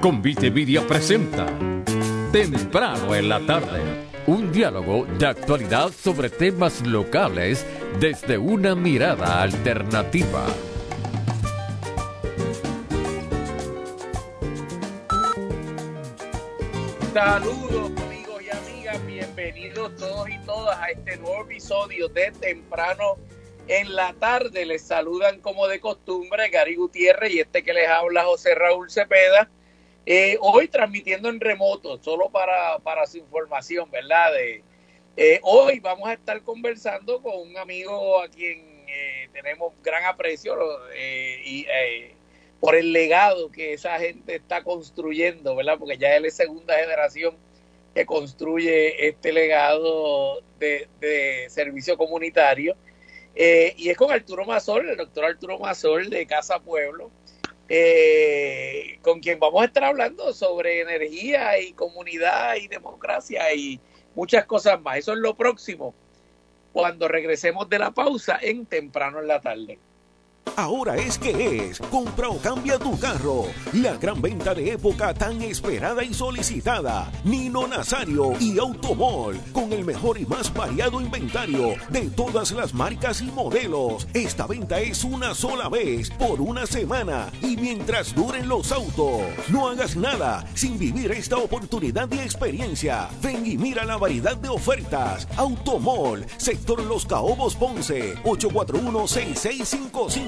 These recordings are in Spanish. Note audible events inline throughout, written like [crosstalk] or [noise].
Convite Media presenta Temprano en la tarde, un diálogo de actualidad sobre temas locales desde una mirada alternativa. Saludos amigos y amigas, bienvenidos todos y todas a este nuevo episodio de Temprano en la tarde. Les saludan como de costumbre Gary Gutiérrez y este que les habla José Raúl Cepeda. Eh, hoy transmitiendo en remoto, solo para, para su información, ¿verdad? De, eh, hoy vamos a estar conversando con un amigo a quien eh, tenemos gran aprecio y por el legado que esa gente está construyendo, ¿verdad? Porque ya él es segunda generación que construye este legado de, de servicio comunitario. y es con Arturo Mazol, el doctor Arturo Mazol de Casa Pueblo, eh, con quien vamos a estar hablando sobre energía y comunidad y democracia y muchas cosas más. Eso es lo próximo cuando regresemos de la pausa en temprano en la tarde. Ahora es que es. Compra o cambia tu carro. La gran venta de época tan esperada y solicitada. Nino Nazario y Automol. Con el mejor y más variado inventario de todas las marcas y modelos. Esta venta es una sola vez por una semana y mientras duren los autos. No hagas nada sin vivir esta oportunidad y experiencia. Ven y mira la variedad de ofertas. Automol, sector Los Caobos Ponce, 841 6655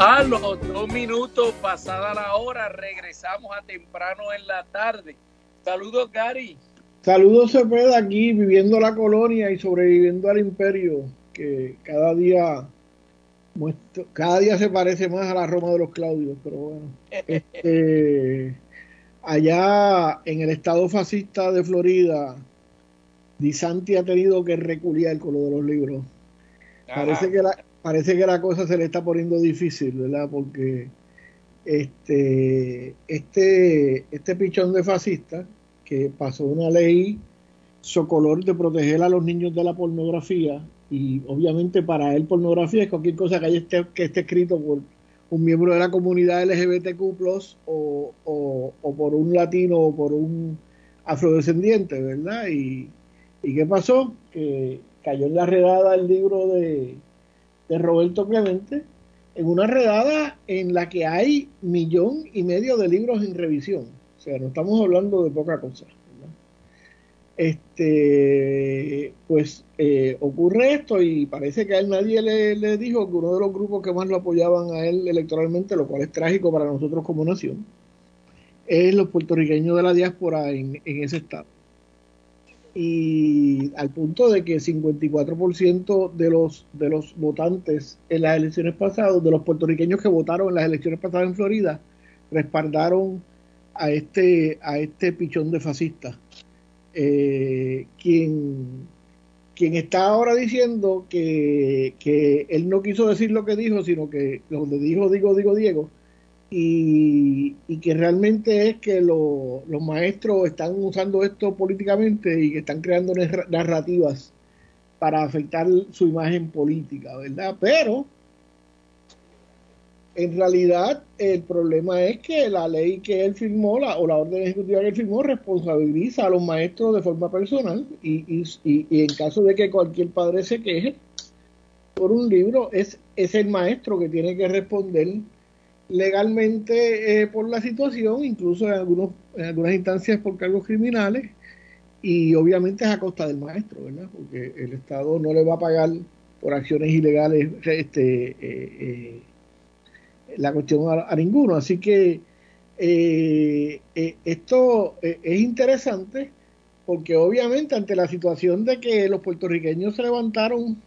A los dos minutos pasada la hora, regresamos a temprano en la tarde. Saludos, Gary. Saludos, Cepeda, aquí viviendo la colonia y sobreviviendo al imperio, que cada día cada día se parece más a la Roma de los Claudios, pero bueno. [laughs] Este, allá en el estado fascista de Florida, Disanti ha tenido que reculiar con lo de los libros. Parece que, la, parece que la cosa se le está poniendo difícil, ¿verdad? Porque este, este, este pichón de fascista que pasó una ley socolor de proteger a los niños de la pornografía y obviamente para él pornografía es cualquier cosa que, esté, que esté escrito por un miembro de la comunidad LGBTQ o, o, o por un latino o por un afrodescendiente, ¿verdad? Y, ¿Y qué pasó? Que cayó en la redada el libro de, de Roberto Clemente en una redada en la que hay millón y medio de libros en revisión. O sea, no estamos hablando de poca cosa. Este, pues eh, ocurre esto y parece que a él nadie le, dijo que uno de los grupos que más lo apoyaban a él electoralmente, lo cual es trágico para nosotros como nación, es los puertorriqueños de la diáspora en ese estado y al punto de que el 54% de los, de los votantes en las elecciones pasadas, de los puertorriqueños que votaron en las elecciones pasadas en Florida, respaldaron a este, a este pichón de fascistas. Eh, quien, quien está ahora diciendo que, que él no quiso decir lo que dijo, sino que lo que dijo, digo, digo, Diego, y, que realmente es que los maestros están usando esto políticamente y que están creando narrativas para afectar su imagen política, ¿verdad? Pero en realidad el problema es que la ley que él firmó la, o la orden ejecutiva que él firmó responsabiliza a los maestros de forma personal y, y, y, en caso de que cualquier padre se queje por un libro, es, es el maestro que tiene que responder legalmente eh, por la situación, incluso en, algunos, en algunas instancias por cargos criminales, y obviamente es a costa del maestro, ¿verdad? Porque el Estado no le va a pagar por acciones ilegales este, eh, eh, la cuestión a, ninguno. Así que eh, esto es interesante porque obviamente ante la situación de que los puertorriqueños se levantaron,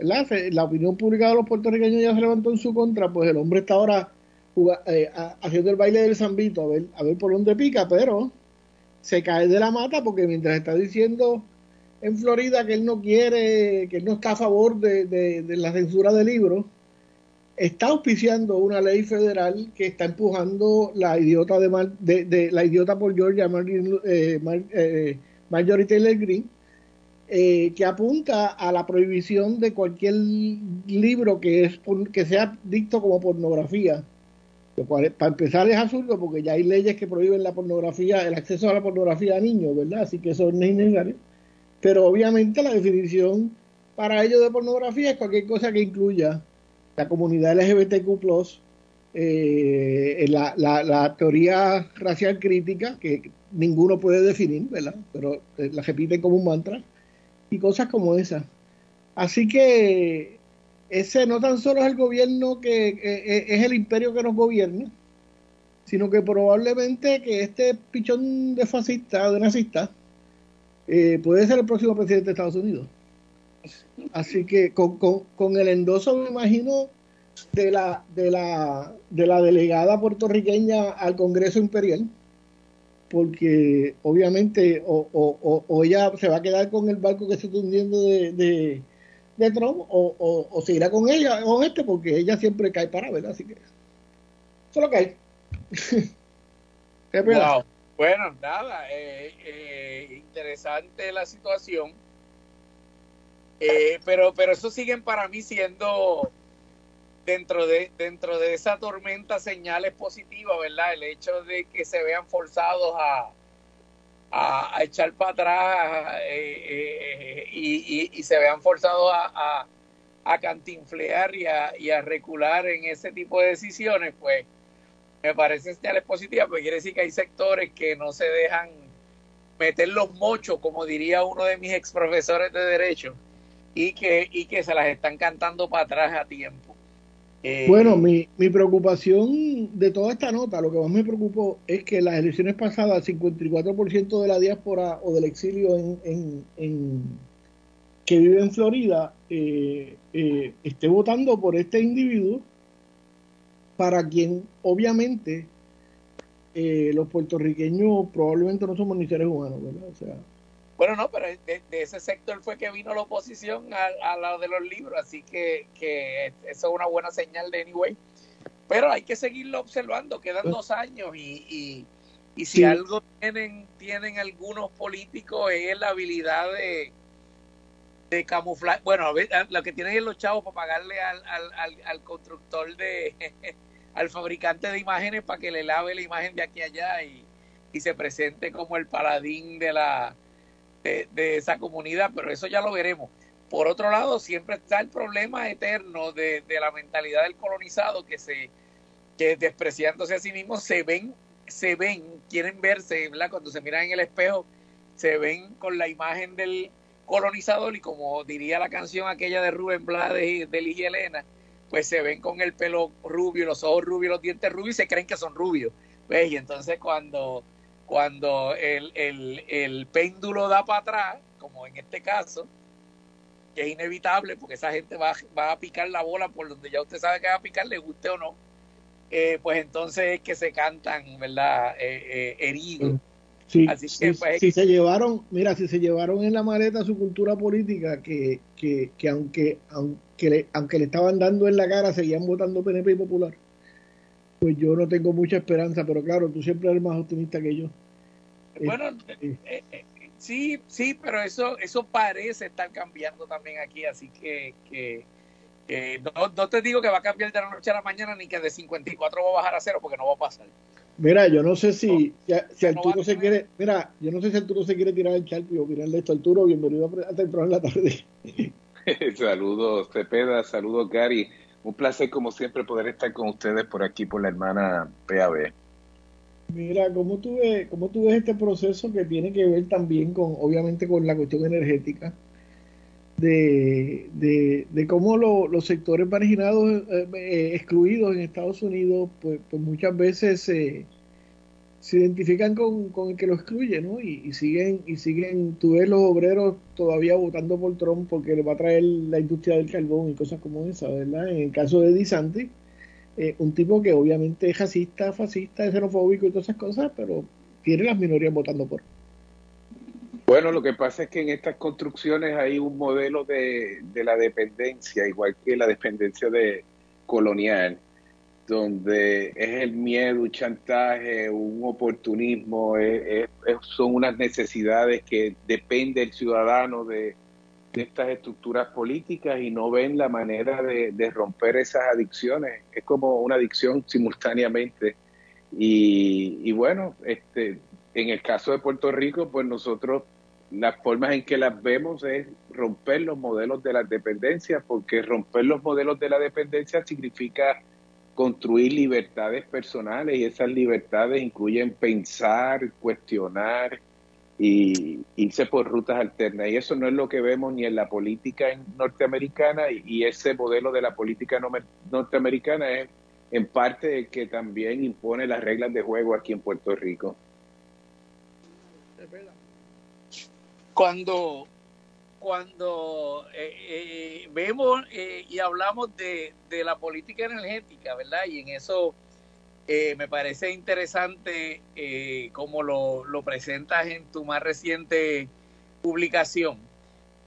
la opinión pública de los puertorriqueños ya se levantó en su contra, pues el hombre está ahora haciendo el baile del zambito a ver, a ver por dónde pica, pero se cae de la mata porque mientras está diciendo en Florida que él no quiere, que él no está a favor de, la censura de libros, está auspiciando una ley federal que está empujando la idiota de, de, la idiota por Georgia eh, eh, Marjorie Taylor eh, que apunta a la prohibición de cualquier libro que es que sea dicto como pornografía para empezar es absurdo porque ya hay leyes que prohíben la pornografía, el acceso a la pornografía a niños, ¿verdad? Así que eso no es innecesario. Pero obviamente la definición para ellos de pornografía es cualquier cosa que incluya la comunidad LGBTQ+, eh, la, la, teoría racial crítica, que ninguno puede definir, ¿verdad? Pero eh, la repiten como un mantra, y cosas como esas. Así que ese no tan solo es el gobierno que es el imperio que nos gobierna, sino que probablemente que este pichón de fascista, de nazista, eh, puede ser el próximo presidente de Estados Unidos. Así que con, con, el endoso, me imagino, de la, de, la, de la delegada puertorriqueña al Congreso Imperial, porque obviamente o, o, o, ella se va a quedar con el barco que se está hundiendo de de Trump o, o, se irá con ella o este porque ella siempre cae para, ¿verdad? Así que eso es lo que hay. [laughs] Bueno, nada, eh, eh, interesante la situación, eh, pero pero eso siguen para mí siendo dentro de dentro de esa tormenta señales positivas, ¿verdad? El hecho de que se vean forzados a a, echar para atrás eh, eh, y, se vean forzados a, a, cantinflear y a, a recular en ese tipo de decisiones, pues me parece señales positivas, porque quiere decir que hay sectores que no se dejan meter los mochos, como diría uno de mis ex profesores de Derecho, y que, y que se las están cantando para atrás a tiempo. Eh, bueno, mi, mi preocupación de toda esta nota, lo que más me preocupó es que las elecciones pasadas, el 54% de la diáspora o del exilio en, en, que vive en Florida eh, eh, esté votando por este individuo para quien obviamente los puertorriqueños probablemente no somos ni seres humanos, ¿verdad? O sea, bueno, no, pero de, ese sector fue que vino la oposición a, a de los libros, así que, que eso es una buena señal de anyway. Pero hay que seguirlo observando, quedan dos años y, y, si algo tienen, tienen algunos políticos es la habilidad de, de camuflar. Bueno, lo que tienen es los chavos para pagarle al, al, al, constructor de, [laughs] al fabricante de imágenes para que le lave la imagen de aquí a allá y, y se presente como el paladín de la de, esa comunidad, pero eso ya lo veremos. Por otro lado, siempre está el problema eterno de, la mentalidad del colonizado que se que despreciándose a sí mismo se ven se ven quieren verse ¿verdad? cuando se miran en el espejo se ven con la imagen del colonizador y como diría la canción aquella de Rubén Blades de y Elena pues se ven con el pelo rubio los ojos rubios los dientes rubios y se creen que son rubios ¿ves? y entonces cuando cuando el, el, el péndulo da para atrás, como en este caso, que es inevitable porque esa gente va, va a picar la bola por donde ya usted sabe que va a picar, le guste o no, eh, pues entonces es que se cantan, ¿verdad? Eh, eh heridos. Sí, Así que, pues, si se llevaron, mira, si se llevaron en la maleta su cultura política, que, que, que aunque, aunque, le, aunque le estaban dando en la cara, seguían votando PNP y Popular pues yo no tengo mucha esperanza, pero claro, tú siempre eres más optimista que yo. Bueno, este, eh, eh, sí, sí, pero eso eso parece estar cambiando también aquí, así que, que no, te digo que va a cambiar de la noche a la mañana ni que de 54 va a bajar a cero porque no va a pasar. Mira, yo no sé si, si, Arturo se quiere, mira, yo no sé si Arturo se quiere tirar el charco o mirarle esto. Arturo, bienvenido a temprano en la tarde. [laughs] saludos, Cepeda, saludos, Gary. Un placer, como siempre, poder estar con ustedes por aquí, por la hermana PAB. Mira, ¿cómo tú, ves, ¿cómo tú ves este proceso que tiene que ver también con, obviamente, con la cuestión energética? De, de, cómo los sectores marginados, eh, eh, excluidos en Estados Unidos, pues, pues muchas veces se se identifican con, el que lo excluye, ¿no? Y, siguen, y siguen, tú ves los obreros todavía votando por Trump porque le va a traer la industria del carbón y cosas como esa, ¿verdad? En el caso de DeSantis, eh, un tipo que obviamente es racista, fascista, xenofóbico y todas esas cosas, pero tiene las minorías votando por. Bueno, lo que pasa es que en estas construcciones hay un modelo de, de la dependencia, igual que la dependencia de colonial donde es el miedo, un chantaje, un oportunismo, son unas necesidades que depende el ciudadano de, estas estructuras políticas y no ven la manera de, romper esas adicciones. Es como una adicción simultáneamente. Y, y, bueno, este, en el caso de Puerto Rico, pues nosotros las formas en que las vemos es romper los modelos de la dependencia, porque romper los modelos de la dependencia significa construir libertades personales y esas libertades incluyen pensar, cuestionar y irse por rutas alternas. Y eso no es lo que vemos ni en la política norteamericana y, ese modelo de la política norteamericana es en parte el que también impone las reglas de juego aquí en Puerto Rico. Cuando cuando eh, eh, vemos eh, y hablamos de, la política energética, ¿verdad? Y en eso me parece interesante como lo, presentas en tu más reciente publicación.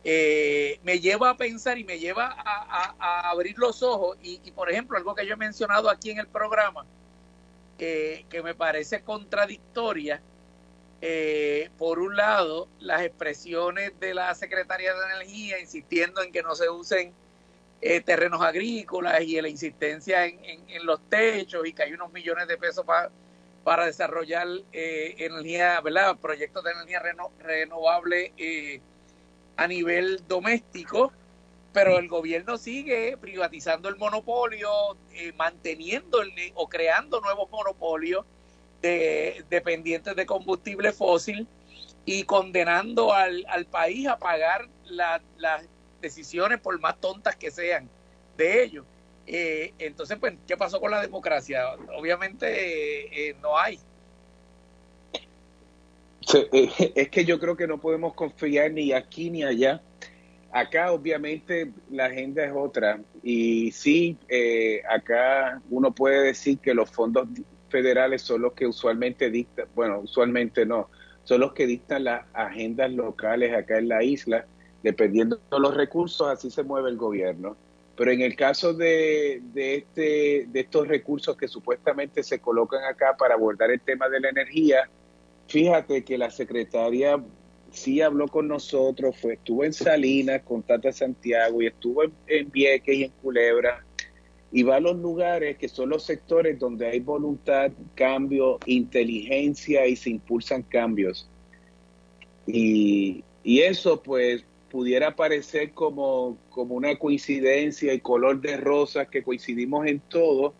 me lleva a pensar y me lleva a, abrir los ojos y, y, por ejemplo, algo que yo he mencionado aquí en el programa, que me parece contradictoria, eh, por un lado, las expresiones de la Secretaría de Energía insistiendo en que no se usen eh, terrenos agrícolas y la insistencia en, los techos y que hay unos millones de pesos para desarrollar eh, energía, ¿verdad? Proyectos de energía renovable a nivel doméstico, pero el gobierno sigue privatizando el monopolio, manteniendo o creando nuevos monopolios de, dependientes de combustible fósil y condenando al, país a pagar las decisiones, por más tontas que sean, de ellos. Eh, entonces, pues, ¿qué pasó con la democracia? Obviamente eh, eh, no hay. es que yo creo que no podemos confiar ni aquí ni allá. Acá obviamente la agenda es otra y sí, acá uno puede decir que los fondos federales son los que usualmente dictan, bueno, usualmente no, son los que dictan las agendas locales acá en la isla, dependiendo de los recursos, así se mueve el gobierno. Pero en el caso de, de, este, de estos recursos que supuestamente se colocan acá para abordar el tema de la energía, fíjate que la secretaria sí habló con nosotros, fue, estuvo en Salinas con Tata Santiago y estuvo en, en Vieques y en Culebra y va a los lugares que son los sectores donde hay voluntad, cambio, inteligencia y se impulsan cambios. Y, eso pues pudiera parecer como, como una coincidencia y color de rosas que coincidimos en todo,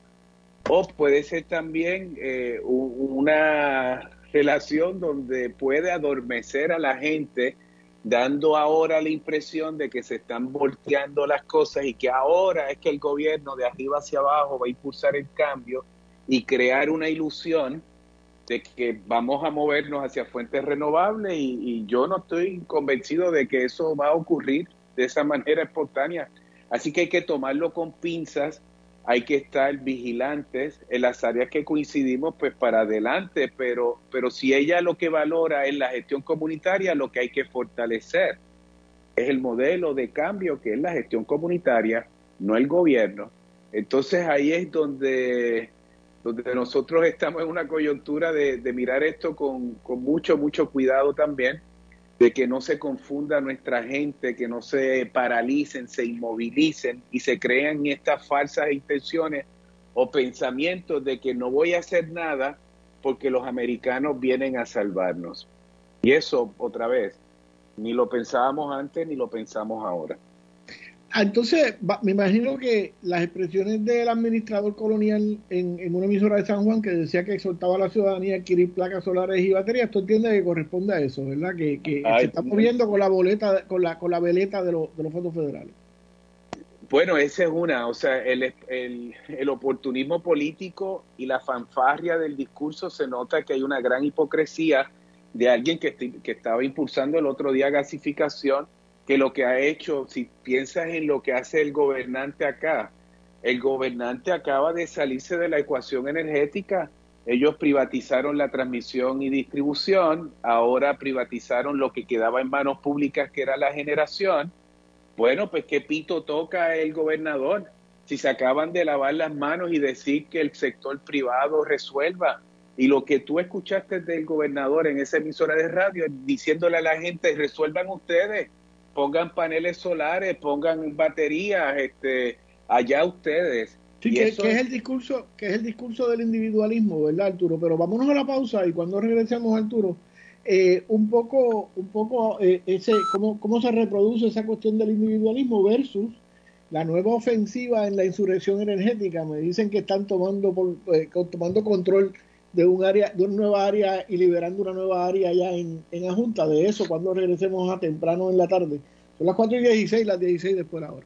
o puede ser también eh, una relación donde puede adormecer a la gente dando ahora la impresión de que se están volteando las cosas y que ahora es que el gobierno de arriba hacia abajo va a impulsar el cambio y crear una ilusión de que vamos a movernos hacia fuentes renovables y, yo no estoy convencido de que eso va a ocurrir de esa manera espontánea. Así que hay que tomarlo con pinzas hay que estar vigilantes en las áreas que coincidimos, pues para adelante, pero, pero si ella lo que valora es la gestión comunitaria, lo que hay que fortalecer es el modelo de cambio que es la gestión comunitaria, no el gobierno. Entonces ahí es donde, donde nosotros estamos en una coyuntura de, mirar esto con, con mucho, mucho cuidado también de que no se confunda nuestra gente, que no se paralicen, se inmovilicen y se crean estas falsas intenciones o pensamientos de que no voy a hacer nada porque los americanos vienen a salvarnos. Y eso, otra vez, ni lo pensábamos antes ni lo pensamos ahora. Entonces, me imagino que las expresiones del administrador colonial en, una emisora de San Juan que decía que exhortaba a la ciudadanía a adquirir placas solares y baterías, tú entiendes que corresponde a eso, ¿verdad? Que, se está moviendo con la boleta, con la, con la veleta de, de los fondos federales. Bueno, esa es una, o sea, el, el, el, oportunismo político y la fanfarria del discurso se nota que hay una gran hipocresía de alguien que, que estaba impulsando el otro día gasificación, que lo que ha hecho, si piensas en lo que hace el gobernante acá, el gobernante acaba de salirse de la ecuación energética. Ellos privatizaron la transmisión y distribución, ahora privatizaron lo que quedaba en manos públicas, que era la generación bueno, pues qué pito toca el gobernador si se acaban de lavar las manos y decir que el sector privado resuelva. Y lo que tú escuchaste del gobernador en esa emisora de radio, diciéndole a la gente, resuelvan ustedes, pongan paneles solares, pongan baterías, este, allá ustedes. Sí, que, es el discurso, que es el discurso del individualismo, ¿verdad, Arturo? Pero vámonos a la pausa y cuando regresemos, Arturo, eh, un poco, un poco eh, ese, cómo, cómo se reproduce esa cuestión del individualismo versus la nueva ofensiva en la insurrección energética. Me dicen que están tomando, por, eh, tomando control de un área, de una nueva área y liberando una nueva área ya en, en la Junta. De eso, cuando regresemos a temprano en la tarde. Son las 4 y 16, las 16 después de la hora.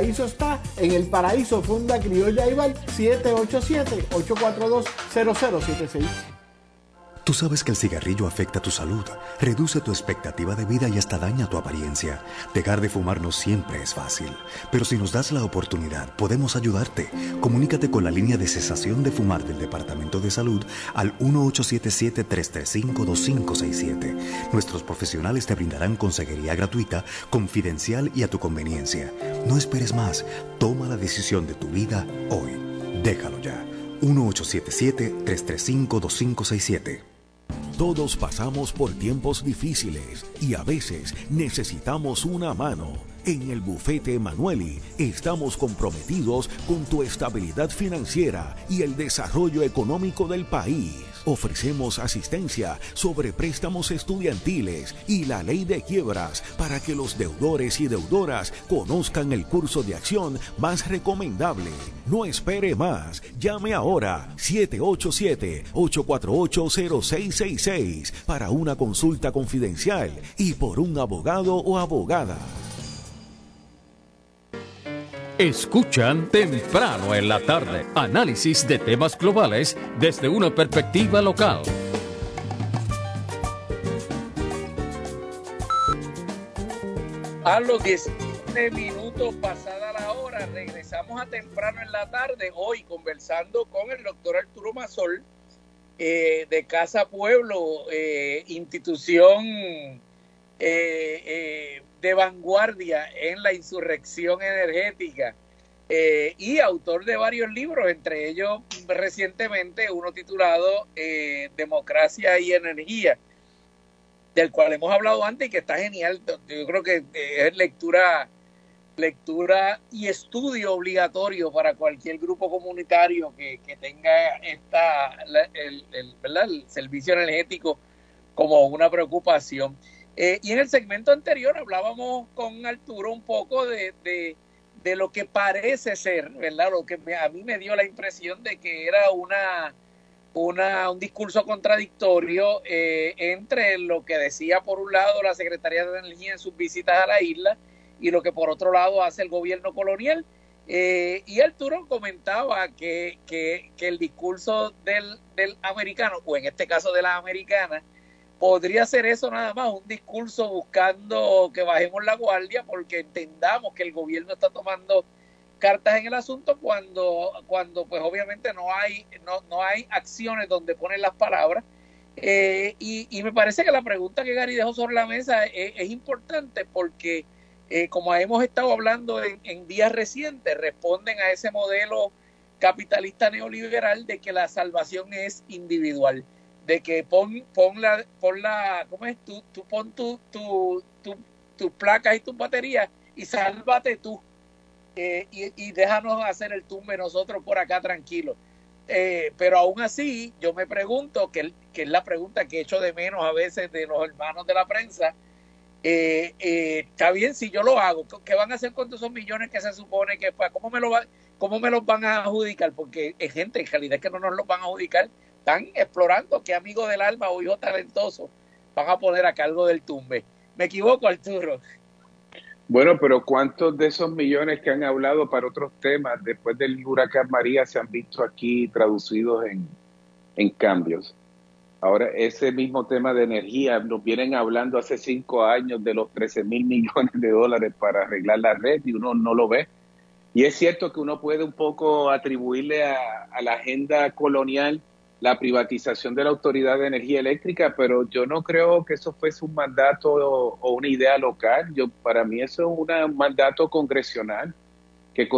paraíso está en el paraíso Funda Criolla Ival 787-842-0076. Tú sabes que el cigarrillo afecta tu salud, reduce tu expectativa de vida y hasta daña tu apariencia. Dejar de fumar no siempre es fácil, pero si nos das la oportunidad, podemos ayudarte. Comunícate con la línea de cesación de fumar del Departamento de Salud al 1877-335-2567. Nuestros profesionales te brindarán consejería gratuita, confidencial y a tu conveniencia. No esperes más, toma la decisión de tu vida hoy. Déjalo ya. 1877-335-2567. Todos pasamos por tiempos difíciles y a veces necesitamos una mano. En el bufete Emanueli estamos comprometidos con tu estabilidad financiera y el desarrollo económico del país. Ofrecemos asistencia sobre préstamos estudiantiles y la ley de quiebras para que los deudores y deudoras conozcan el curso de acción más recomendable. No espere más. Llame ahora 787-848-0666 para una consulta confidencial y por un abogado o abogada. Escuchan temprano en la tarde análisis de temas globales desde una perspectiva local. A los 17 minutos pasada la hora, regresamos a temprano en la tarde, hoy conversando con el doctor Arturo Mazol eh, de Casa Pueblo, eh, institución eh, de vanguardia en la insurrección energética eh, y autor de varios libros, entre ellos recientemente uno titulado eh, Democracia y Energía, del cual hemos hablado antes y que está genial. Yo creo que es lectura lectura y estudio obligatorio para cualquier grupo comunitario que, tenga esta el, el servicio energético como una preocupación. Eh, y en el segmento anterior hablábamos con Arturo un poco de, de, lo que parece ser, ¿verdad? Lo que a mí me dio la impresión de que era una, una, un discurso contradictorio eh, entre lo que decía por un lado la Secretaría de Energía en sus visitas a la isla y lo que por otro lado hace el gobierno colonial. Eh, y Arturo comentaba que, que, que el discurso del, del, americano, o en este caso de la americana, podría ser eso nada más, un discurso buscando que bajemos la guardia porque entendamos que el gobierno está tomando cartas en el asunto cuando, cuando pues obviamente no hay, no, no hay acciones donde ponen las palabras. Eh, y, me parece que la pregunta que Gary dejó sobre la mesa es, importante porque, eh, como hemos estado hablando en, en, días recientes, responden a ese modelo capitalista neoliberal de que la salvación es individual, de que pon, pon la, pon la, ¿cómo es? Tú, tú pon tu, tu, tu, tus placas y tus baterías y sálvate tú eh, y, déjanos hacer el tumbe nosotros por acá tranquilos. Eh, pero aún así, yo me pregunto, que, que, es la pregunta que echo de menos a veces de los hermanos de la prensa, eh, está bien si yo lo hago, ¿qué van a hacer con todos esos millones que se supone que ¿Cómo me, lo ¿Cómo me los van a adjudicar? Porque es gente, en realidad que no nos los van a adjudicar, están explorando qué amigo del alma o hijo talentoso van a poner a cargo del tumbe. Me equivoco, Arturo. Bueno, pero ¿cuántos de esos millones que han hablado para otros temas después del huracán María se han visto aquí traducidos en, en cambios? Ahora, ese mismo tema de energía, nos vienen hablando hace cinco años de los 13 mil millones de dólares para arreglar la red y uno no lo ve. Y es cierto que uno puede un poco atribuirle a la agenda colonial la privatización de la Autoridad de Energía Eléctrica, pero yo no creo que eso fuese un mandato o, una idea local. Yo para mí eso es un mandato congresional que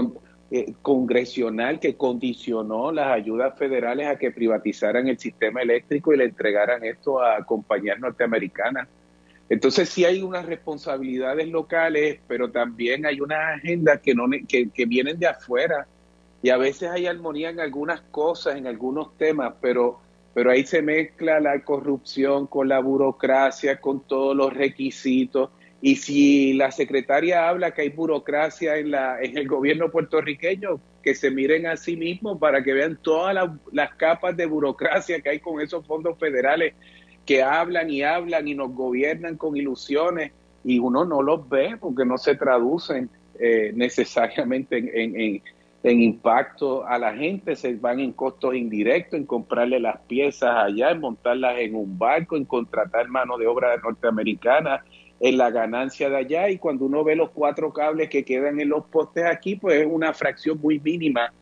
eh, congresional que condicionó las ayudas federales a que privatizaran el sistema eléctrico y le entregaran esto a compañías norteamericanas. Entonces sí hay unas responsabilidades locales, pero también hay unas agendas que, no, que, que vienen de afuera y a veces hay armonía en algunas cosas, en algunos temas, pero, pero ahí se mezcla la corrupción con la burocracia, con todos los requisitos. Y si la secretaria habla que hay burocracia en, la, en el gobierno puertorriqueño, que se miren a sí mismos para que vean todas las, capas de burocracia que hay con esos fondos federales que hablan y hablan y nos gobiernan con ilusiones y uno no los ve porque no se traducen eh, necesariamente en, en, en impacto a la gente, se van en costos indirectos, en comprarle las piezas allá, en montarlas en un barco, en contratar mano de obra norteamericana, en la ganancia de allá. Y cuando uno ve los cuatro cables que quedan en los postes aquí, pues es una fracción muy mínima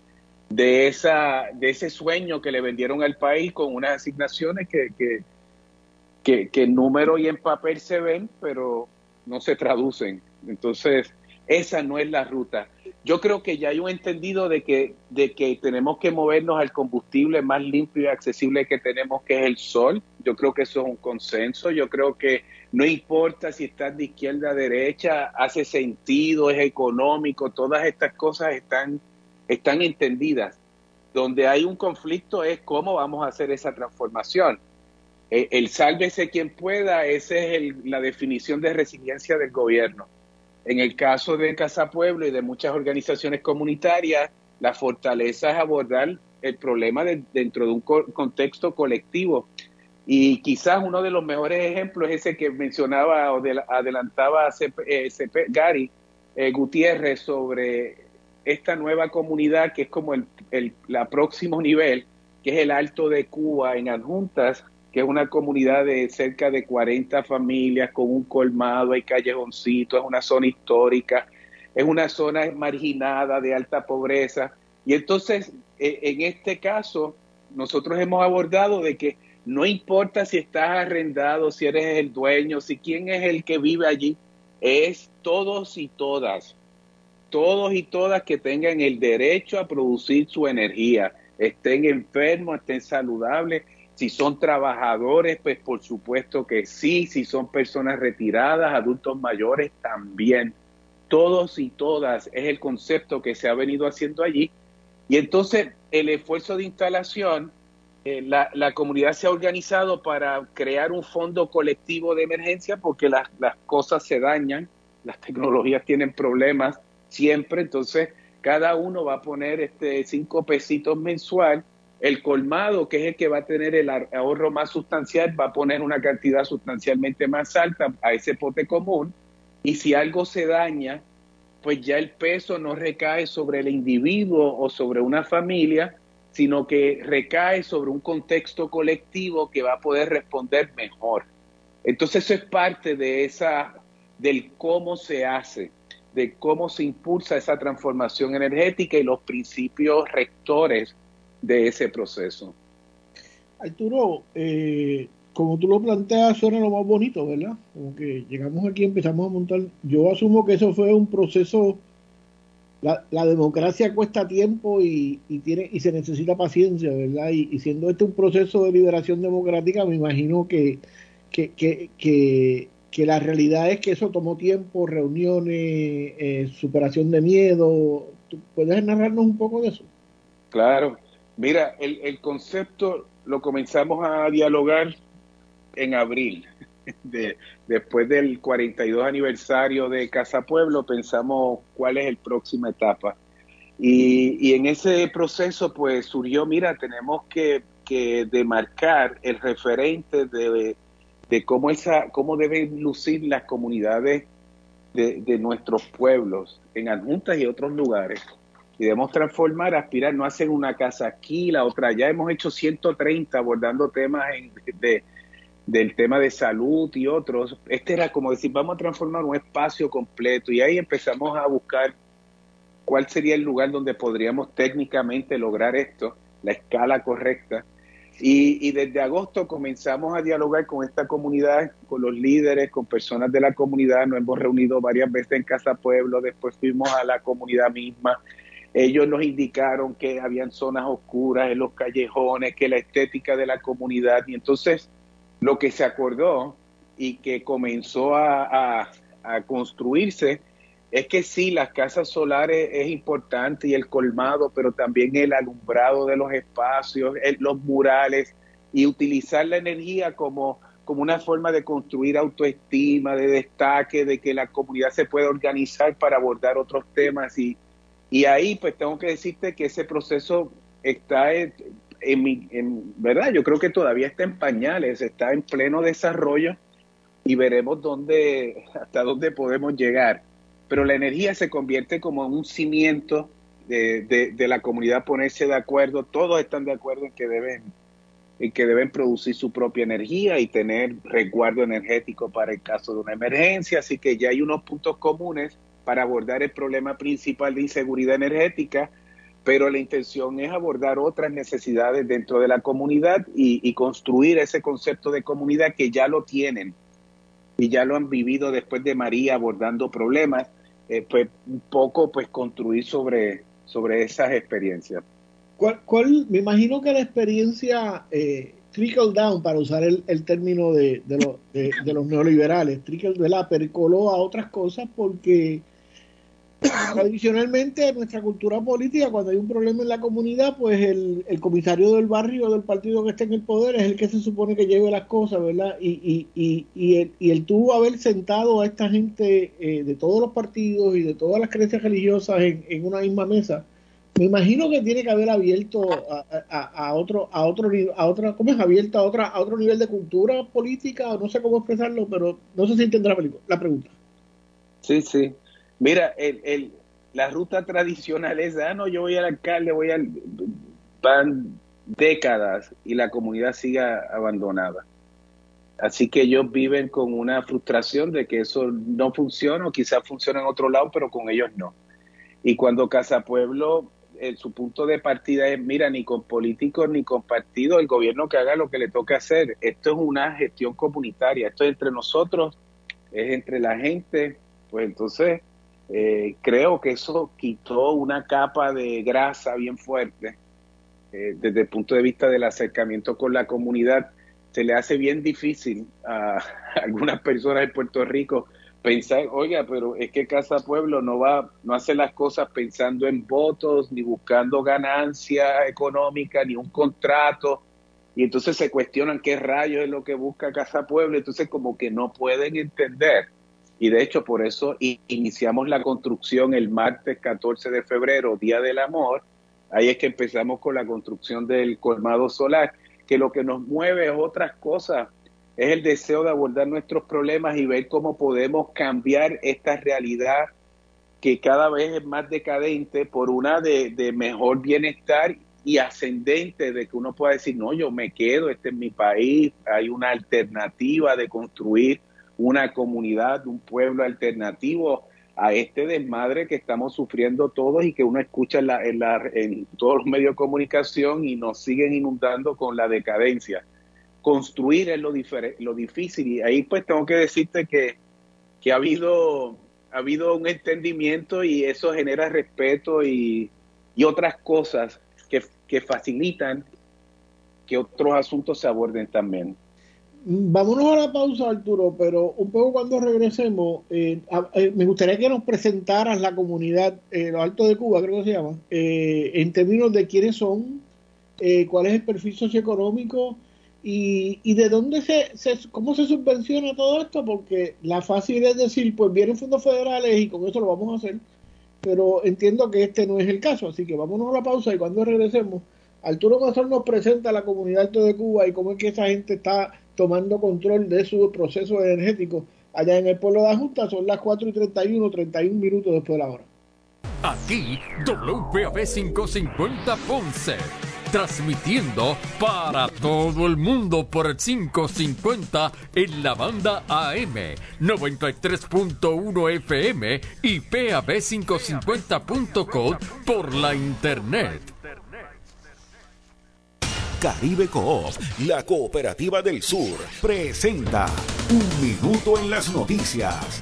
de, esa, de ese sueño que le vendieron al país con unas asignaciones que, que, que, que en número y en papel se ven, pero no se traducen. Entonces, esa no es la ruta. Yo creo que ya hay un entendido de que, de que tenemos que movernos al combustible más limpio y accesible que tenemos, que es el sol. Yo creo que eso es un consenso. Yo creo que no importa si estás de izquierda a derecha, hace sentido, es económico, todas estas cosas están, están entendidas. Donde hay un conflicto es cómo vamos a hacer esa transformación. El, el sálvese quien pueda, esa es la definición de resiliencia del gobierno en el caso de Casa Pueblo y de muchas organizaciones comunitarias, la fortaleza es abordar el problema dentro de un contexto colectivo. Y quizás uno de los mejores ejemplos es ese que mencionaba o adelantaba eh, Gary eh, Gutiérrez sobre esta nueva comunidad que es como el, el la próximo nivel, que es el Alto de Cuba en Adjuntas, que es una comunidad de cerca de 40 familias con un colmado, hay callejoncitos, es una zona histórica, es una zona marginada de alta pobreza. Y entonces, e, en este caso, nosotros hemos abordado de que no importa si estás arrendado, si eres el dueño, si quién es el que vive allí, es todos y todas, todos y todas que tengan el derecho a producir su energía, estén enfermos, estén saludables si son trabajadores, pues por supuesto que sí. Si son personas retiradas, adultos mayores, también. Todos y todas es el concepto que se ha venido haciendo allí. Y entonces el esfuerzo de instalación, eh, la, la, comunidad se ha organizado para crear un fondo colectivo de emergencia porque las, las cosas se dañan, las tecnologías tienen problemas siempre. Entonces cada uno va a poner este cinco pesitos mensual El colmado, que es el que va a tener el ahorro más sustancial, va a poner una cantidad sustancialmente más alta a ese pote común y si algo se daña, pues ya el peso no recae sobre el individuo o sobre una familia, sino que recae sobre un contexto colectivo que va a poder responder mejor. Entonces eso es parte de esa del cómo se hace, de cómo se impulsa esa transformación energética y los principios rectores de ese proceso. Arturo, eh, como tú lo planteas, suena lo más bonito, ¿verdad? Como que llegamos aquí, empezamos a montar. Yo asumo que eso fue un proceso. La, democracia cuesta tiempo y, tiene y se necesita paciencia, ¿verdad? Y, siendo este un proceso de liberación democrática, me imagino que, que, que, que, la realidad es que eso tomó tiempo, reuniones, eh, superación de miedo. ¿Puedes narrarnos un poco de eso? Claro. Mira, el, el concepto lo comenzamos a dialogar en abril. [laughs] De, después del 42 aniversario de Casa Pueblo, pensamos cuál es el próxima etapa. Y, en ese proceso, pues surgió, mira, tenemos que, que demarcar el referente de, de cómo, esa, cómo deben lucir las comunidades de, de nuestros pueblos en adjuntas y otros lugares y debemos transformar, aspirar, no hacer una casa aquí, la otra allá. Hemos hecho 130 abordando temas de, del tema de salud y otros. Este era como decir, vamos a transformar un espacio completo y ahí empezamos a buscar cuál sería el lugar donde podríamos técnicamente lograr esto, la escala correcta. Y, y, desde agosto comenzamos a dialogar con esta comunidad, con los líderes, con personas de la comunidad. Nos hemos reunido varias veces en Casa Pueblo, después fuimos a la comunidad misma ellos nos indicaron que habían zonas oscuras en los callejones, que la estética de la comunidad. Y entonces lo que se acordó y que comenzó a, construirse es que sí, las casas solares es importante y el colmado, pero también el alumbrado de los espacios, los murales y utilizar la energía como, como una forma de construir autoestima, de destaque, de que la comunidad se pueda organizar para abordar otros temas y, y ahí pues tengo que decirte que ese proceso está en, en, verdad, yo creo que todavía está en pañales, está en pleno desarrollo y veremos dónde, hasta dónde podemos llegar. Pero la energía se convierte como en un cimiento de, de, la comunidad ponerse de acuerdo, todos están de acuerdo en que deben en que deben producir su propia energía y tener resguardo energético para el caso de una emergencia, así que ya hay unos puntos comunes para abordar el problema principal de inseguridad energética, pero la intención es abordar otras necesidades dentro de la comunidad y, construir ese concepto de comunidad que ya lo tienen y ya lo han vivido después de María abordando problemas, eh, pues un poco pues construir sobre, sobre esas experiencias. ¿Cuál, me imagino que la experiencia eh, trickle down, para usar el, término de, de, de, los neoliberales, trickle, la percoló a otras cosas porque Tradicionalmente, en nuestra cultura política, cuando hay un problema en la comunidad, pues el, comisario del barrio o del partido que esté en el poder es el que se supone que lleve las cosas, ¿verdad? Y, y, y, el, y el tuvo haber sentado a esta gente eh, de todos los partidos y de todas las creencias religiosas en, una misma mesa, me imagino que tiene que haber abierto a, otro, a otro, a otra, ¿cómo es? Abierto a otra, a otro nivel de cultura política, no sé cómo expresarlo, pero no sé si entenderá la pregunta. Sí, sí. Mira, el, el, la ruta tradicional es, ah, no, yo voy al alcalde, voy al... Van décadas y la comunidad sigue abandonada. Así que ellos viven con una frustración de que eso no funciona, o quizás funciona en otro lado, pero con ellos no. Y cuando Casa Pueblo, su punto de partida es, mira, ni con políticos ni con partidos, el gobierno que haga lo que le toque hacer. Esto es una gestión comunitaria, esto es entre nosotros, es entre la gente, pues entonces eh, creo que eso quitó una capa de grasa bien fuerte eh, desde el punto de vista del acercamiento con la comunidad. Se le hace bien difícil a, [laughs] algunas personas de Puerto Rico pensar, oiga, pero es que Casa Pueblo no va, no hace las cosas pensando en votos, ni buscando ganancia económica, ni un contrato, y entonces se cuestionan qué rayos es lo que busca Casa Pueblo, entonces como que no pueden entender y de hecho, por eso iniciamos la construcción el martes 14 de febrero, Día del Amor, Ahí es que empezamos con la construcción del colmado solar, que lo que nos mueve es otras cosas, es el deseo de abordar nuestros problemas y ver cómo podemos cambiar esta realidad que cada vez es más decadente por una de, mejor bienestar y ascendente de que uno pueda decir, no, yo me quedo, este es mi país, hay una alternativa de construir una comunidad, un pueblo alternativo a este desmadre que estamos sufriendo todos y que uno escucha en, la, en, la, en todos los medios de comunicación y nos siguen inundando con la decadencia. Construir es lo, lo difícil y ahí pues tengo que decirte que, que ha, habido, ha habido un entendimiento y eso genera respeto y, y otras cosas que, que facilitan que otros asuntos se aborden también. Vámonos a la pausa, Arturo, pero un poco cuando regresemos, eh, eh, me gustaría que nos presentaras la comunidad, eh, lo Alto de Cuba, creo que se llama, en términos de quiénes son, cuál es el perfil socioeconómico y, y de dónde se, se, cómo se subvenciona todo esto, porque la fácil es decir, pues vienen fondos federales y con eso lo vamos a hacer, pero entiendo que este no es el caso, así que vámonos a la pausa y cuando regresemos, Arturo Mazón nos presenta la comunidad Alto de Cuba y cómo es que esa gente está tomando control de su proceso energético allá en el pueblo de Ajusta. Son las 4 y 31, 31 minutos después de la hora. Aquí, WPAB 550 Ponce. Transmitiendo para todo el mundo por el 550 en la banda AM 93.1 FM y PAB550.com por la internet. Caribe Coop, la cooperativa del sur, presenta Un Minuto en las Noticias.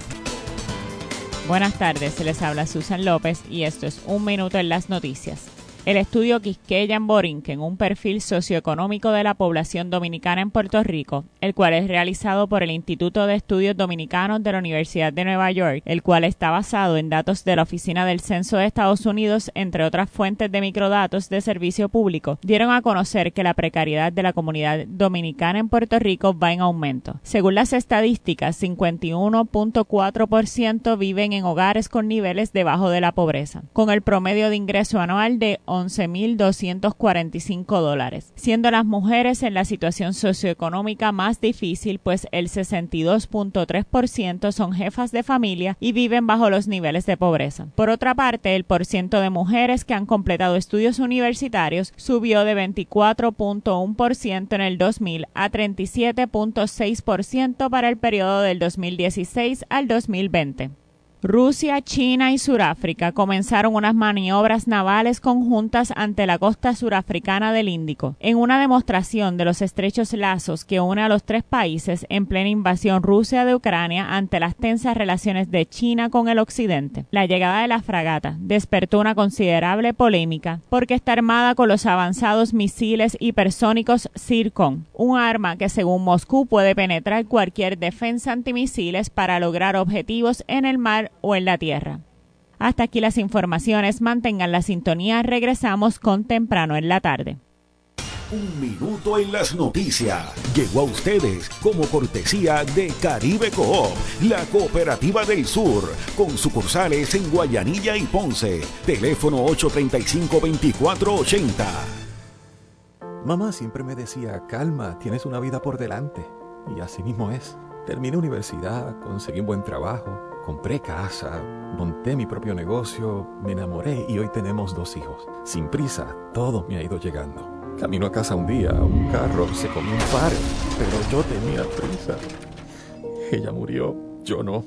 Buenas tardes, se les habla Susan López y esto es Un Minuto en las Noticias. El estudio Quisqueya en un perfil socioeconómico de la población dominicana en Puerto Rico, el cual es realizado por el Instituto de Estudios Dominicanos de la Universidad de Nueva York, el cual está basado en datos de la Oficina del Censo de Estados Unidos, entre otras fuentes de microdatos de servicio público, dieron a conocer que la precariedad de la comunidad dominicana en Puerto Rico va en aumento. Según las estadísticas, 51.4% viven en hogares con niveles debajo de la pobreza, con el promedio de ingreso anual de 11.245 dólares, siendo las mujeres en la situación socioeconómica más difícil, pues el 62.3% son jefas de familia y viven bajo los niveles de pobreza. Por otra parte, el porciento de mujeres que han completado estudios universitarios subió de 24.1% en el 2000 a 37.6% para el periodo del 2016 al 2020. Rusia, China y Suráfrica comenzaron unas maniobras navales conjuntas ante la costa surafricana del Índico, en una demostración de los estrechos lazos que une a los tres países en plena invasión rusa de Ucrania ante las tensas relaciones de China con el occidente. La llegada de la fragata despertó una considerable polémica porque está armada con los avanzados misiles hipersónicos Zircon, un arma que según Moscú puede penetrar cualquier defensa antimisiles para lograr objetivos en el mar o en la tierra. Hasta aquí las informaciones. Mantengan la sintonía. Regresamos con temprano en la tarde. Un minuto en las noticias. Llegó a ustedes como cortesía de Caribe Coop, la cooperativa del sur, con sucursales en Guayanilla y Ponce. Teléfono 835-2480. Mamá siempre me decía, calma, tienes una vida por delante. Y así mismo es. Terminé universidad, conseguí un buen trabajo Compré casa, monté mi propio negocio, me enamoré y hoy tenemos dos hijos. Sin prisa, todo me ha ido llegando. Camino a casa un día, un carro se comió un par, pero yo tenía prisa. Ella murió, yo no.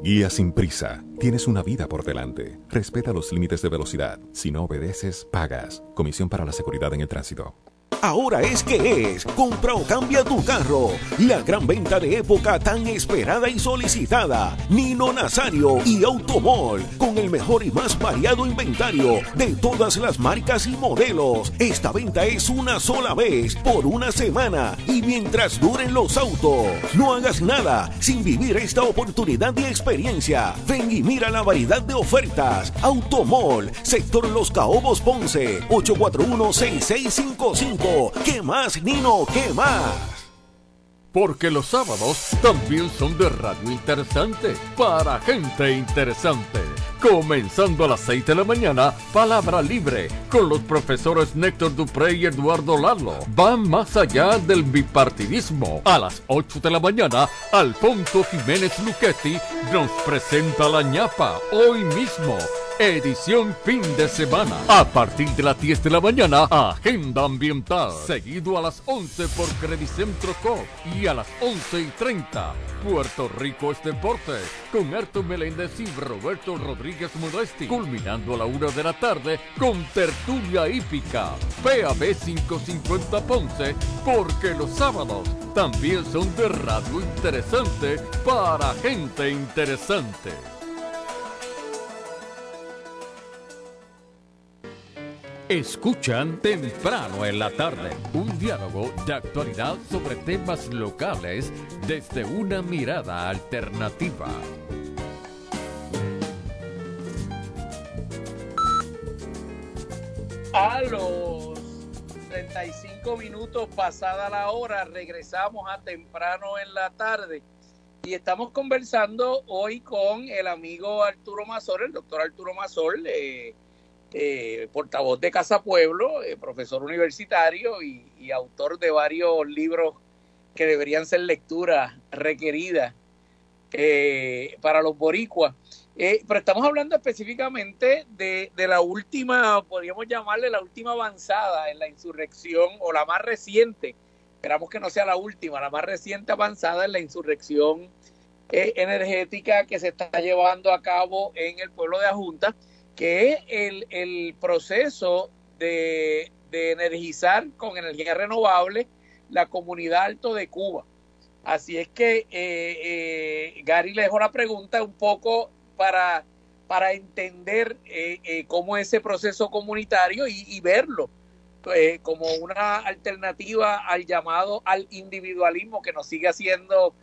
Guía sin prisa. Tienes una vida por delante. Respeta los límites de velocidad. Si no obedeces, pagas. Comisión para la Seguridad en el Tránsito. Ahora es que es. Compra o cambia tu carro. La gran venta de época tan esperada y solicitada. Nino Nazario y Automol. Con el mejor y más variado inventario de todas las marcas y modelos. Esta venta es una sola vez por una semana y mientras duren los autos. No hagas nada sin vivir esta oportunidad y experiencia. Ven y mira la variedad de ofertas. Automol, sector Los Caobos Ponce, 841 6655 ¿Qué más, Nino? ¿Qué más? Porque los sábados también son de radio interesante para gente interesante Comenzando a las 6 de la mañana, Palabra Libre, con los profesores Néctor Dupré y Eduardo Lalo. Van más allá del bipartidismo. A las 8 de la mañana, Alfonso Jiménez Luchetti nos presenta la ñapa hoy mismo edición fin de semana. A partir de las 10 de la mañana, Agenda Ambiental. Seguido a las 11 por Credicentro Co. Y a las 11 y 30, Puerto Rico es deporte. Con Ayrton Meléndez y Roberto Rodríguez Modesti. Culminando a la 1 de la tarde con Tertulia Hípica. PAB 550 Ponce. Porque los sábados también son de radio interesante para gente interesante. Escuchan temprano en la tarde un diálogo de actualidad sobre temas locales desde una mirada alternativa. A los 35 minutos pasada la hora regresamos a temprano en la tarde y estamos conversando hoy con el amigo Arturo Mazor, el doctor Arturo Mazor. Eh, eh, portavoz de Casa Pueblo, eh, profesor universitario y, autor de varios libros que deberían ser lecturas requeridas eh, para los boricuas. pero estamos hablando específicamente de, de, la última, podríamos llamarle la última avanzada en la insurrección o la más reciente, esperamos que no sea la última, la más reciente avanzada en la insurrección energética que se está llevando a cabo en el pueblo de Ajunta que es el, proceso de, energizar con energía renovable la comunidad alto de Cuba. Así es que eh, eh, Gary le dejó la pregunta un poco para, para entender eh, cómo es ese proceso comunitario y, verlo como una alternativa al llamado al individualismo que nos sigue haciendo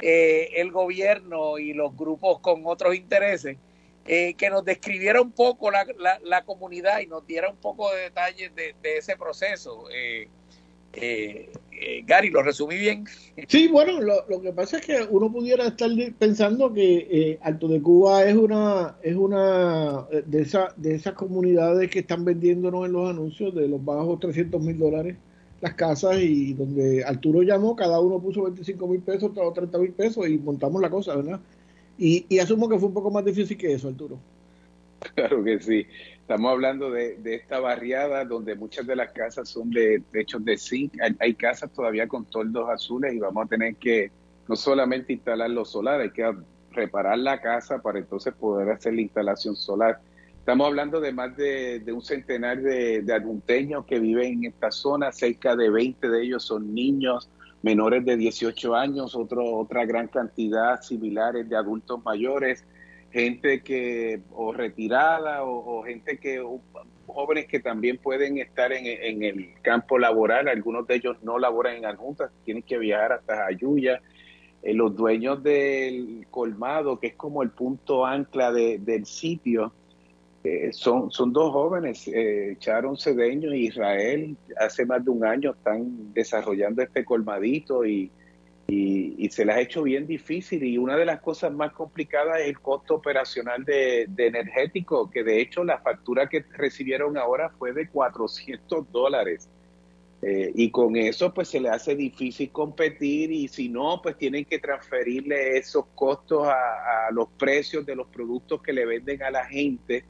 el gobierno y los grupos con otros intereses eh, que nos describiera un poco la, la, comunidad y nos diera un poco de detalles de, ese proceso. Eh, eh, Gary, ¿lo resumí bien? [laughs] Sí, bueno, lo, lo, que pasa es que uno pudiera estar pensando que Alto de Cuba es una es una de, esa, de esas comunidades que están vendiéndonos en los anuncios de los bajos 300 mil dólares las casas y donde Arturo llamó, cada uno puso 25 mil pesos, otro 30 mil pesos y montamos la cosa, ¿verdad? Y, asumo que fue un poco más difícil que eso, Arturo. [laughs] Claro que sí. Estamos hablando de, esta barriada donde muchas de las casas son de techos de zinc. Hay, casas todavía con toldos azules y vamos a tener que no solamente instalar los solares, hay que reparar la casa para entonces poder hacer la instalación solar. Estamos hablando de más de, un centenar de, de que viven en esta zona, cerca de 20 de ellos son niños menores de 18 años, otro, otra gran cantidad similares de adultos mayores, gente que o retirada o, gente que jóvenes que también pueden estar en, el campo laboral, algunos de ellos no laboran en adjuntas, tienen que viajar hasta Ayuya. Eh, los dueños del colmado, que es como el punto ancla del sitio, eh, son, son dos jóvenes, eh, Charon Cedeño y Israel, hace más de un año están desarrollando este colmadito y, y, se les ha hecho bien difícil y una de las cosas más complicadas es el costo operacional de, energético, que de hecho la factura que recibieron ahora fue de 400 dólares. Eh, y con eso pues se le hace difícil competir y si no pues tienen que transferirle esos costos a, a los precios de los productos que le venden a la gente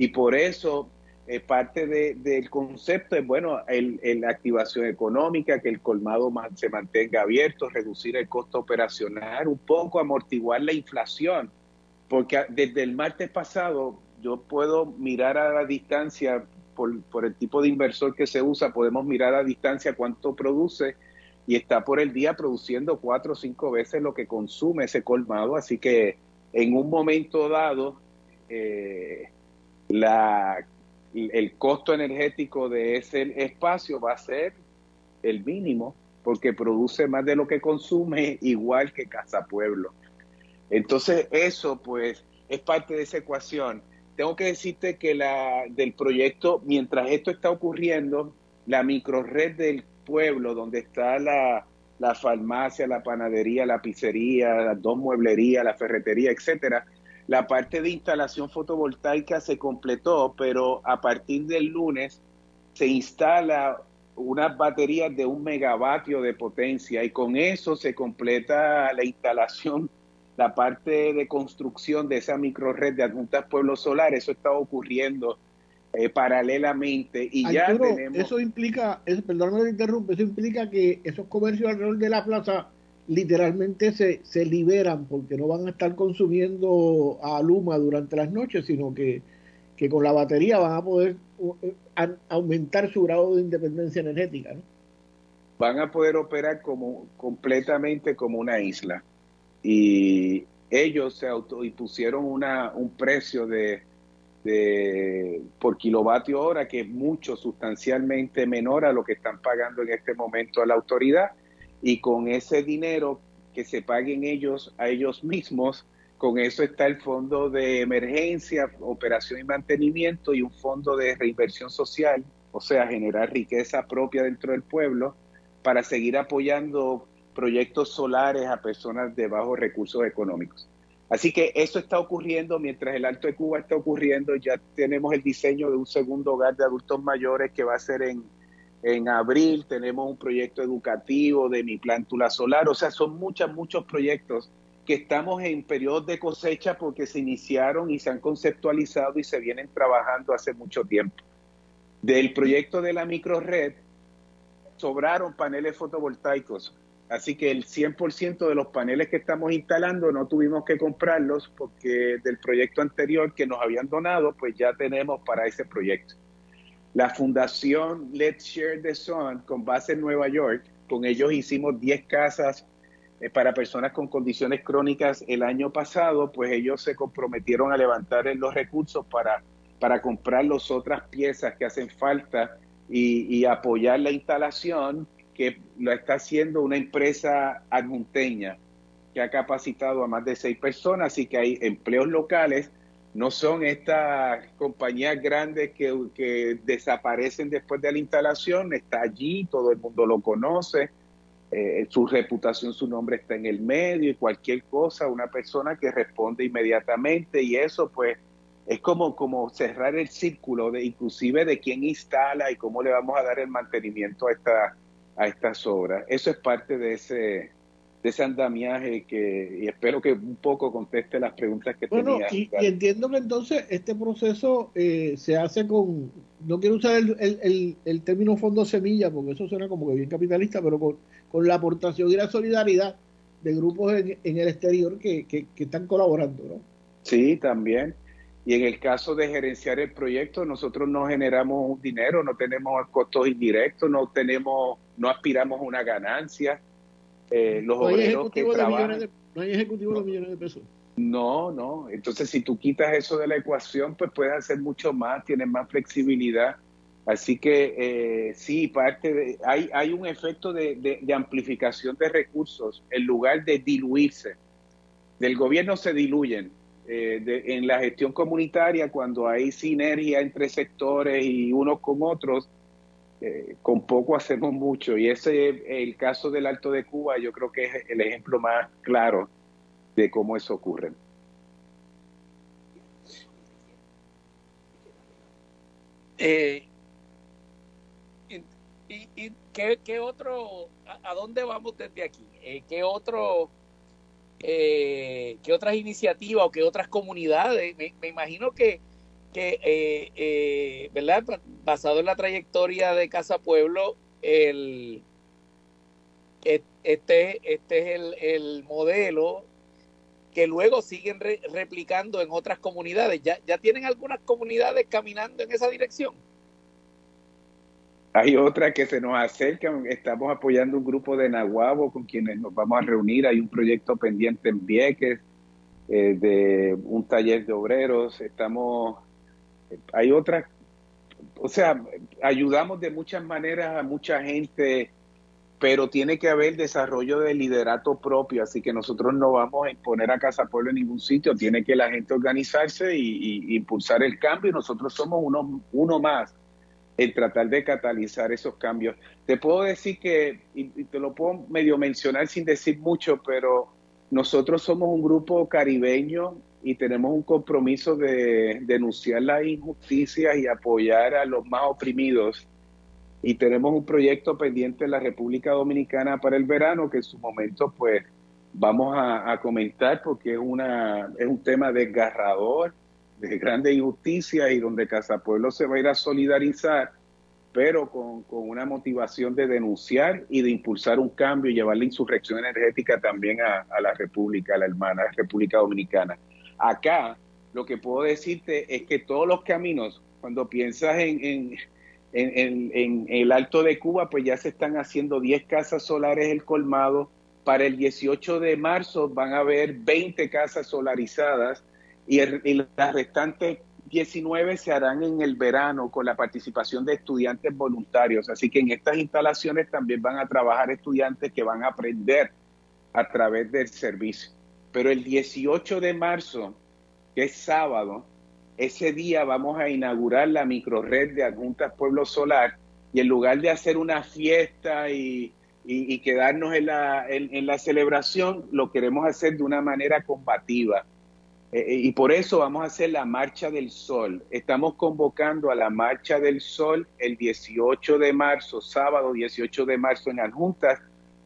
y por eso eh, parte del concepto es, bueno, el, la activación económica, que el colmado se mantenga abierto, reducir el costo operacional, un poco amortiguar la inflación, porque desde el martes pasado yo puedo mirar a la distancia, por, por el tipo de inversor que se usa, podemos mirar a distancia cuánto produce y está por el día produciendo cuatro o cinco veces lo que consume ese colmado, así que en un momento dado... Eh, la, el costo energético de ese espacio va a ser el mínimo porque produce más de lo que consume [laughs] igual que Casa Pueblo. Entonces eso pues es parte de esa ecuación. Tengo que decirte que la del proyecto, mientras esto está ocurriendo, la microred del pueblo, donde está la, la farmacia, la panadería, la pizzería, las dos mueblerías, la ferretería, etcétera, La parte de instalación fotovoltaica se completó, pero a partir del lunes se instala unas baterías de un megavatio de potencia y con eso se completa la instalación, la parte de construcción de esa microred de adjuntas pueblos solares. Eso está ocurriendo eh, paralelamente y ya tenemos... Eso implica, eso, perdón me interrumpe, eso implica que esos comercios alrededor de la plaza literalmente se, se liberan porque no van a estar consumiendo a Luma durante las noches, sino que, que con la batería van a poder aumentar su grado de independencia energética. Van a poder operar como completamente como una isla. Y ellos se autoimpusieron una, un precio de de, por kilovatio hora, que es mucho, sustancialmente menor a lo que están pagando en este momento a la autoridad. Y con ese dinero que se paguen ellos a ellos mismos, con eso está el fondo de emergencia, operación y mantenimiento y un fondo de reinversión social, o sea, generar riqueza propia dentro del pueblo para seguir apoyando proyectos solares a personas de bajos recursos económicos. Así que eso está ocurriendo mientras el Alto de Cuba está ocurriendo. Ya tenemos el diseño de un segundo hogar de adultos mayores que va a ser en, en abril. Tenemos un proyecto educativo de mi plántula solar. O sea, son muchos, muchos proyectos que estamos en periodos de cosecha porque se iniciaron y se han conceptualizado y se vienen trabajando hace mucho tiempo. Del proyecto de la microred sobraron paneles fotovoltaicos Así que el 100% de los paneles que estamos instalando no tuvimos que comprarlos porque del proyecto anterior que nos habían donado, pues ya tenemos para ese proyecto. La fundación Let's Share the Sun, con base en Nueva York, con ellos hicimos 10 casas eh, para personas con condiciones crónicas el año pasado, pues ellos se comprometieron a levantar los recursos para, para comprar las otras piezas que hacen falta y, apoyar la instalación que lo está haciendo una empresa adjunteña que ha capacitado a más de seis personas y que hay empleos locales. No son estas compañías grandes que, desaparecen después de la instalación, está allí, todo el mundo lo conoce, eh, su reputación, su nombre está en el medio y cualquier cosa, una persona que responde inmediatamente y eso pues es como, como cerrar el círculo de inclusive de quién instala y cómo le vamos a dar el mantenimiento a esta a estas obras. Eso es parte de ese, de ese andamiaje que, y espero que un poco conteste las preguntas que bueno, Y, y, entiendo que entonces este proceso eh, se hace con, no quiero usar el, el, el, término fondo semilla, porque eso suena como que bien capitalista, pero con, con la aportación y la solidaridad de grupos en, en el exterior que, que, que están colaborando, ¿no? Sí, también. Y en el caso de gerenciar el proyecto, nosotros no generamos dinero, no tenemos costos indirectos, no tenemos, no aspiramos a una ganancia. Eh, los obreros que trabajan. no hay ejecutivo de millones de pesos. No, no. Entonces, si tú quitas eso de la ecuación, pues puedes hacer mucho más, tienes más flexibilidad. Así que eh, sí, parte de, hay, hay un efecto de, de amplificación de recursos en lugar de diluirse. Del gobierno se diluyen, eh, en la gestión comunitaria, cuando hay sinergia entre sectores y unos con otros, eh, con poco hacemos mucho. Y ese es el caso del Alto de Cuba, yo creo que es el ejemplo más claro de cómo eso ocurre. Eh, ¿Y, qué, otro, a, dónde vamos desde aquí? ¿Qué otro eh, qué otras iniciativas o qué otras comunidades. Me, imagino que, que eh, eh, ¿verdad? Basado en la trayectoria de Casa Pueblo, el, este, este es el, modelo que luego siguen replicando en otras comunidades. ¿Ya, ¿Ya tienen algunas comunidades caminando en esa dirección? Hay otra que se nos acerca, estamos apoyando un grupo de Nahuabo con quienes nos vamos a reunir. Hay un proyecto pendiente en Vieques eh, de un taller de obreros. Estamos, hay otras, o sea, ayudamos de muchas maneras a mucha gente, pero tiene que haber desarrollo de liderato propio, así que nosotros no vamos a imponer a Casa Pueblo en ningún sitio. Tiene que la gente organizarse y, impulsar el cambio y nosotros somos uno, uno más en tratar de catalizar esos cambios. Te puedo decir que, y, te lo puedo medio mencionar sin decir mucho, pero nosotros somos un grupo caribeño y tenemos un compromiso de denunciar las injusticias y apoyar a los más oprimidos. Y tenemos un proyecto pendiente en la República Dominicana para el verano que en su momento pues vamos a, comentar porque es, una, es un tema desgarrador, de grandes injusticias y donde Casa Pueblo se va a ir a solidarizar, pero con, una motivación de denunciar y de impulsar un cambio y llevar la insurrección energética también a, a la República, a la hermana República Dominicana. Acá lo que puedo decirte es que todos los caminos, cuando piensas en, el Alto de Cuba, pues ya se están haciendo 10 casas solares el colmado. Para el 18 de marzo van a haber 20 casas solarizadas y, y las restantes 19 se harán en el verano con la participación de estudiantes voluntarios. Así que en estas instalaciones también van a trabajar estudiantes que van a aprender a través del servicio. Pero el 18 de marzo, que es sábado, ese día vamos a inaugurar la microred de Adjuntas Pueblo Solar y en lugar de hacer una fiesta y, quedarnos en la, en, la celebración, lo queremos hacer de una manera combativa. Eh, eh, y por eso vamos a hacer la Marcha del Sol. Estamos convocando a la Marcha del Sol el 18 de marzo, sábado 18 de marzo en Adjuntas,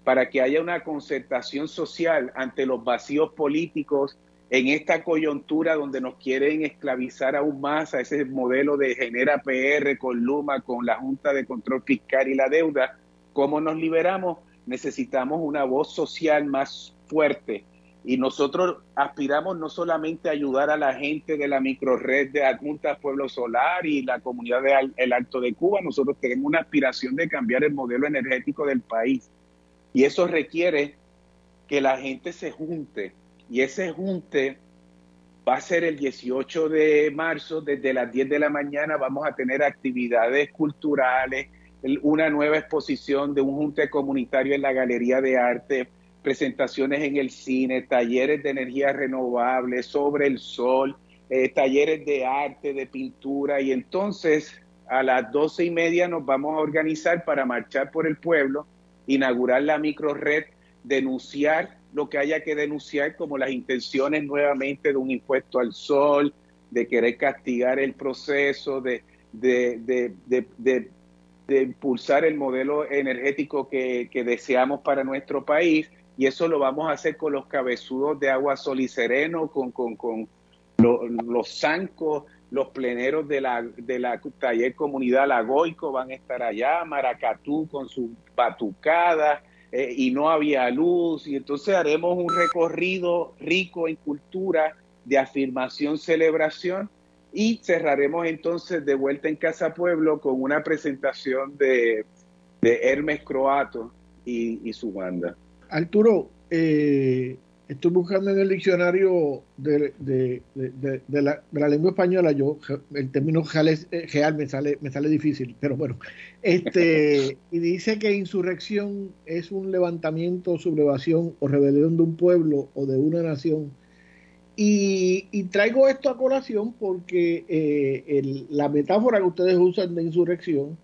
para que haya una concertación social ante los vacíos políticos en esta coyuntura donde nos quieren esclavizar aún más a ese modelo de genera PR con Luma, con la Junta de Control Fiscal y la deuda. ¿Cómo nos liberamos? Necesitamos una voz social más fuerte. Y nosotros aspiramos no solamente a ayudar a la gente de la microred de Adjuntas Pueblo Solar y la comunidad del Alto de Cuba, nosotros tenemos una aspiración de cambiar el modelo energético del país y eso requiere que la gente se junte. Y ese junte va a ser el 18 de marzo, desde las 10 de la mañana vamos a tener actividades culturales, una nueva exposición de un junte comunitario en la Galería de Arte, presentaciones en el cine, talleres de energía renovable, sobre el sol, eh, talleres de arte, de pintura, y entonces a las doce y media nos vamos a organizar para marchar por el pueblo inaugurar la microred, denunciar lo que haya que denunciar, como las intenciones nuevamente de un impuesto al sol, de querer castigar el proceso, de, de, impulsar el modelo energético que, deseamos para nuestro país. Y eso lo vamos a hacer con los cabezudos de agua sol y sereno, con, con, los zancos, los pleneros de la, de la taller comunidad Lagoico van a estar allá, Maracatú con su batucada, eh, y no había luz, y entonces haremos un recorrido rico en cultura de afirmación, celebración, y cerraremos entonces de vuelta en Casa Pueblo con una presentación de, Hermes Croato y, y su banda. Arturo, eh, estoy buscando en el diccionario de, de, de, de la, la, lengua española, yo el término eh, real me sale, me sale difícil, pero bueno, este, [laughs] y dice que insurrección es un levantamiento, sublevación o rebelión de un pueblo o de una nación. Y, y traigo esto a colación porque eh, el, la metáfora que ustedes usan de insurrección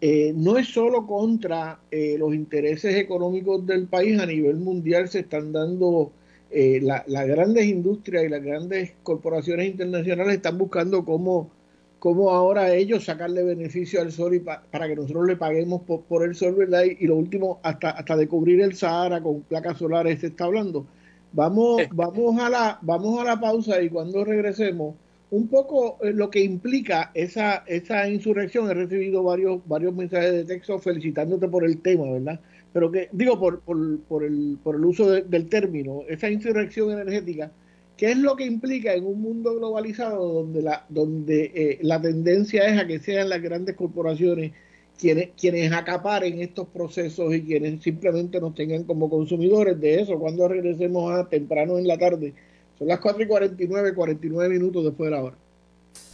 eh, no es solo contra eh, los intereses económicos del país, a nivel mundial se están dando, eh, las grandes industrias y las grandes corporaciones internacionales están buscando cómo, cómo ahora ellos sacarle beneficio al sol y para que nosotros le paguemos por, el sol, ¿verdad? Y, lo último, hasta, hasta de cubrir el Sahara con placas solares se está hablando. Vamos, vamos, a la, vamos a la pausa y cuando regresemos un poco eh, lo que implica esa, esa insurrección, he recibido varios, varios mensajes de texto felicitándote por el tema, ¿verdad? Pero que, digo, por, por, por, el, por el uso del término, esa insurrección energética, ¿qué es lo que implica en un mundo globalizado donde la, donde, eh, la tendencia es a que sean las grandes corporaciones quienes, quienes acaparen estos procesos y quienes simplemente nos tengan como consumidores de eso? Cuando regresemos a temprano en la tarde son las 4 y 49, 49 minutos después de la hora.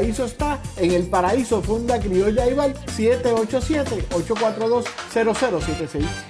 paraíso está en el paraíso Funda Criolla Ival 787-842-0076.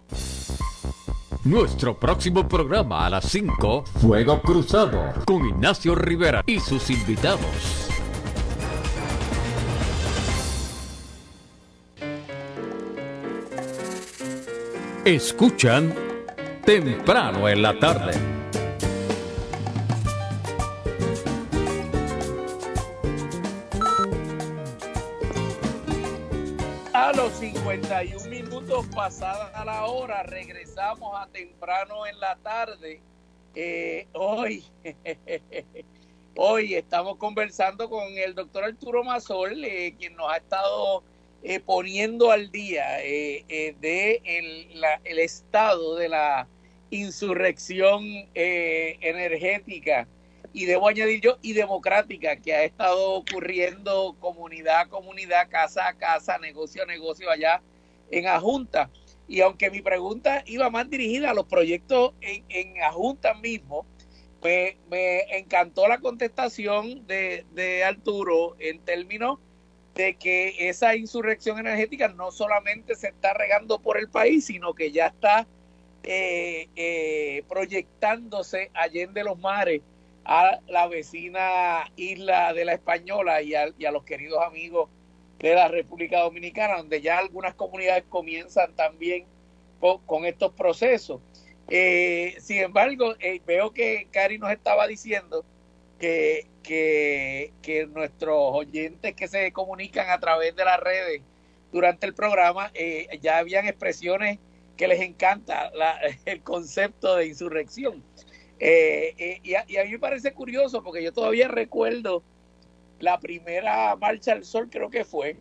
Nuestro próximo programa a las 5, Fuego Cruzado, con Ignacio Rivera y sus invitados. Escuchan temprano en la tarde. A los 51 minutos pasada la hora, regresamos a temprano en la tarde. Eh, hoy, [laughs] hoy estamos conversando con el doctor Arturo Mazol, eh, quien nos ha estado eh, poniendo al día de el estado de la insurrección energética y debo añadir yo, y democrática, que ha estado ocurriendo comunidad a comunidad, casa a casa, negocio a negocio allá en Ajunta. Y aunque mi pregunta iba más dirigida a los proyectos en, en Ajunta mismo, me, me encantó la contestación de, de Arturo en términos de que esa insurrección energética no solamente se está regando por el país, sino que ya está eh, eh, proyectándose allende los mares a la vecina isla de la Española y a, los queridos amigos de la República Dominicana, donde ya algunas comunidades comienzan también con, estos procesos. Eh, sin embargo, eh, veo que Cari nos estaba diciendo que, que, nuestros oyentes que se comunican a través de las redes durante el programa eh, ya habían expresiones que les encanta [laughs] el concepto de insurrección. Eh, eh, y, a, mí me parece curioso porque yo todavía recuerdo la primera marcha al sol, creo que fue,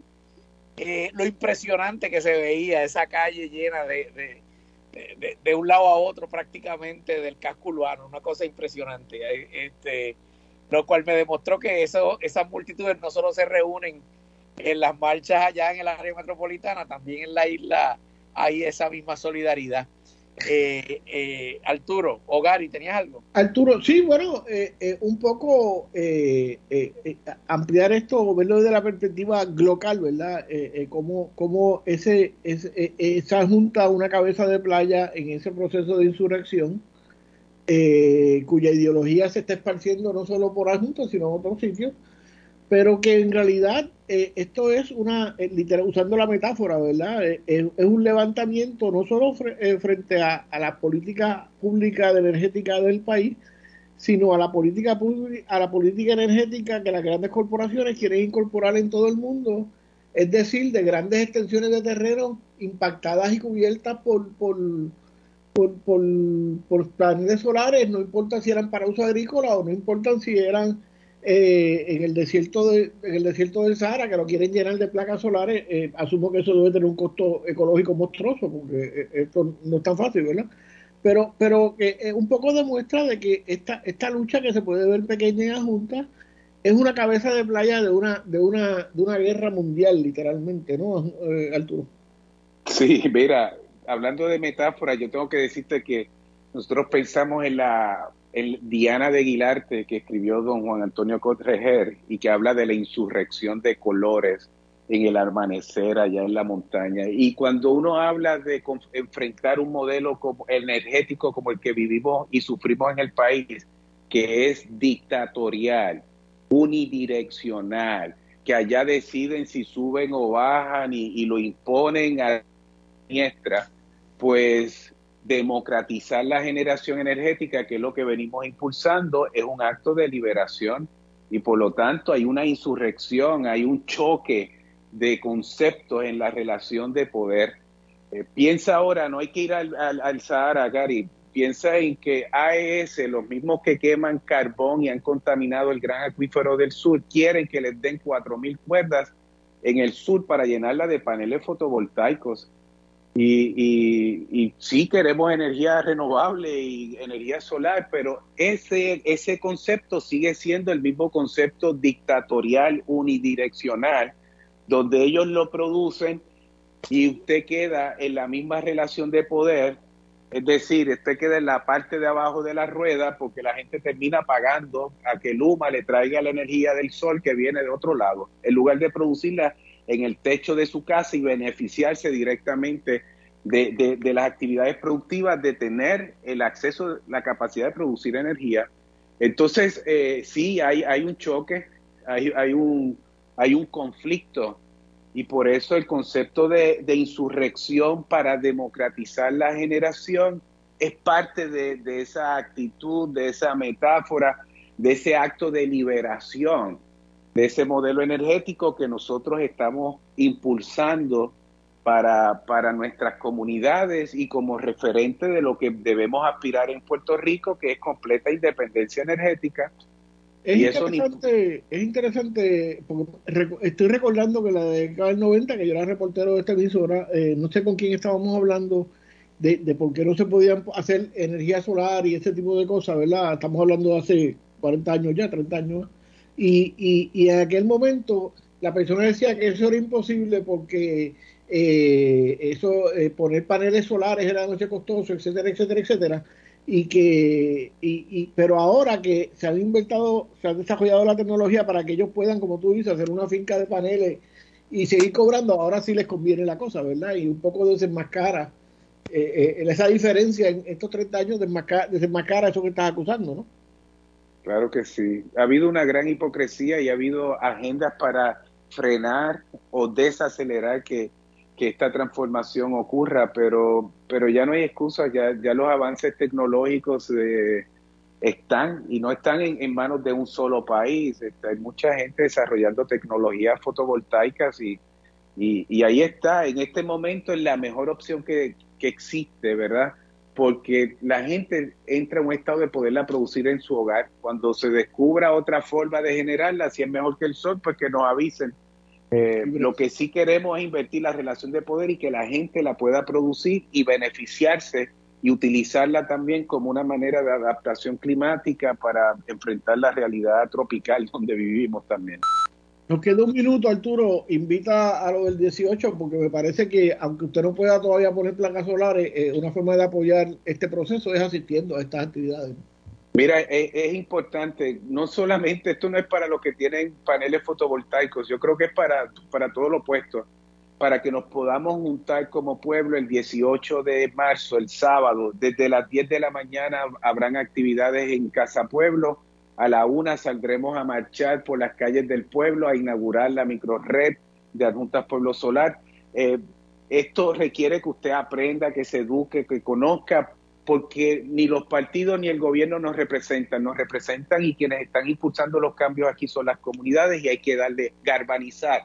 eh, lo impresionante que se veía esa calle llena de, de, un lado a otro prácticamente del casco urbano, una cosa impresionante. Este, lo cual me demostró que eso, esas multitudes no solo se reúnen en las marchas allá en el área metropolitana, también en la isla hay esa misma solidaridad. Eh, eh, Arturo, o Gary, ¿tenías algo? Arturo, sí, bueno, eh, eh, un poco ampliar esto, verlo desde la perspectiva global, ¿verdad? cómo, cómo ese, ese, esa junta una cabeza de playa en ese proceso de insurrección, cuya ideología se está esparciendo no solo por Junta, sino en otros sitios, pero que en realidad eh, esto es una, eh, usando la metáfora, ¿verdad? Eh, es, un levantamiento no solo frente a, la política pública de energética del país, sino a la política a la política energética que las grandes corporaciones quieren incorporar en todo el mundo, es decir, de grandes extensiones de terreno impactadas y cubiertas por, por, por, por, por paneles solares, no importa si eran para uso agrícola o no importa si eran eh, en el desierto de, en el desierto del Sahara que lo quieren llenar de placas solares eh, asumo que eso debe tener un costo ecológico monstruoso porque eh, esto no es tan fácil verdad pero, pero que un poco demuestra de que esta, esta lucha que se puede ver pequeña en Junta es una cabeza de playa de una, de una, de una guerra mundial, literalmente, ¿no, eh, Arturo? Sí, mira, hablando de metáfora, yo tengo que decirte que nosotros pensamos en la Diana de Aguilarte que escribió don Juan Antonio Cotrejer y que habla de la insurrección de colores en el amanecer allá en la montaña. Y cuando uno habla de enfrentar un modelo como energético como el que vivimos y sufrimos en el país, que es dictatorial, unidireccional, que allá deciden si suben o bajan y, lo imponen a nuestra, pues democratizar la generación energética, que es lo que venimos impulsando, es un acto de liberación y por lo tanto hay una insurrección, hay un choque de conceptos en la relación de poder. Eh, piensa ahora, no hay que ir al, al, Sahara, Gary, piensa en que AES, los mismos que queman carbón y han contaminado el gran acuífero del sur, quieren que les den 4.000 cuerdas en el sur para llenarla de paneles fotovoltaicos. Y, y, sí queremos energía renovable y energía solar, pero ese, ese concepto sigue siendo el mismo concepto dictatorial, unidireccional, donde ellos lo producen y usted queda en la misma relación de poder, es decir, usted queda en la parte de abajo de la rueda porque la gente termina pagando a que Luma le traiga la energía del sol que viene de otro lado, en lugar de producirla en el techo de su casa y beneficiarse directamente de, las actividades productivas, de tener el acceso, la capacidad de producir energía. Entonces, eh, sí, hay, hay un choque, hay, hay un hay un conflicto y por eso el concepto de, insurrección para democratizar la generación es parte de, esa actitud, de esa metáfora, de ese acto de liberación, de ese modelo energético que nosotros estamos impulsando para, para nuestras comunidades y como referente de lo que debemos aspirar en Puerto Rico, que es completa independencia energética es interesante, es interesante, porque estoy recordando que la década del 90, que yo era reportero de esta emisora, eh, no sé con quién estábamos hablando de, de por qué no se podían hacer energía solar y ese tipo de cosas, ¿verdad? Estamos hablando de hace 40 años ya, 30 años. Y, y, y en aquel momento la persona decía que eso era imposible porque eh, eso eh, poner paneles solares era noche costoso, etcétera, etcétera, etcétera y que y, pero ahora que se han inventado se ha desarrollado la tecnología para que ellos puedan como tú dices hacer una finca de paneles y seguir cobrando ahora sí les conviene la cosa verdad y un poco desenmascara eh, eh, esa diferencia en estos 30 años desenmascara, eso que estás acusando no claro que sí ha habido una gran hipocresía y ha habido agendas para frenar o desacelerar que que esta transformación ocurra, pero, pero ya no hay excusas, ya, ya los avances tecnológicos eh, están y no están en, manos de un solo país. Este, hay mucha gente desarrollando tecnologías fotovoltaicas y, y, ahí está, en este momento es la mejor opción que, que existe, ¿verdad? Porque la gente entra en un estado de poderla producir en su hogar. Cuando se descubra otra forma de generarla, si es mejor que el sol, pues que nos avisen eh, lo que sí queremos es invertir la relación de poder y que la gente la pueda producir y beneficiarse y utilizarla también como una manera de adaptación climática para enfrentar la realidad tropical [laughs] donde vivimos también. Nos queda un minuto, Arturo. Invita a lo del 18 porque me parece que aunque usted no pueda todavía poner placas solares, eh, una forma de apoyar este proceso es asistiendo a estas actividades. Mira, es, importante, no solamente esto no es para los que tienen paneles fotovoltaicos, yo creo que es para, para todo lo opuesto, para que nos podamos juntar como pueblo el 18 de marzo, el sábado, desde las 10 de la mañana habrán actividades en Casa Pueblo, a la una saldremos a marchar por las calles del pueblo a inaugurar la microred de Adjuntas Pueblo Solar. Eh, esto requiere que usted aprenda, que se eduque, que conozca porque ni los partidos ni el gobierno nos representan, nos representan y quienes están impulsando los cambios aquí son las comunidades y hay que darle, galvanizar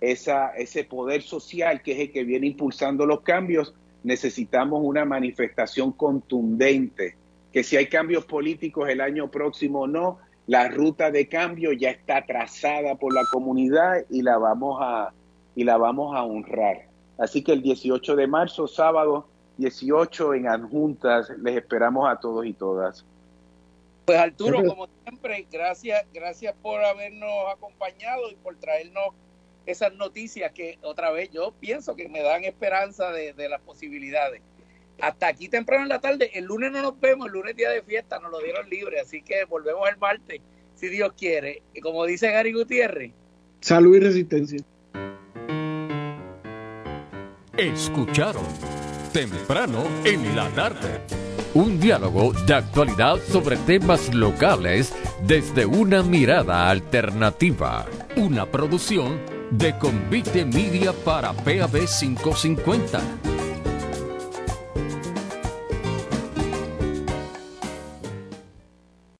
esa, ese poder social que es el que viene impulsando los cambios. Necesitamos una manifestación contundente, que si hay cambios políticos el año próximo o no, la ruta de cambio ya está trazada por la comunidad y la vamos a, y la vamos a honrar. Así que el 18 de marzo, sábado, 18 en adjuntas. Les esperamos a todos y todas. Pues Arturo, como siempre, gracias, gracias por habernos acompañado y por traernos esas noticias que otra vez yo pienso que me dan esperanza de, de las posibilidades. Hasta aquí temprano en la tarde, el lunes no nos vemos, el lunes día de fiesta, nos lo dieron libre, así que volvemos el martes, si Dios quiere. Y como dice Gary Gutiérrez. Salud y resistencia. Escucharon temprano en la tarde. Un diálogo de actualidad sobre temas locales desde una mirada alternativa. Una producción de Convite Media para PAB 550.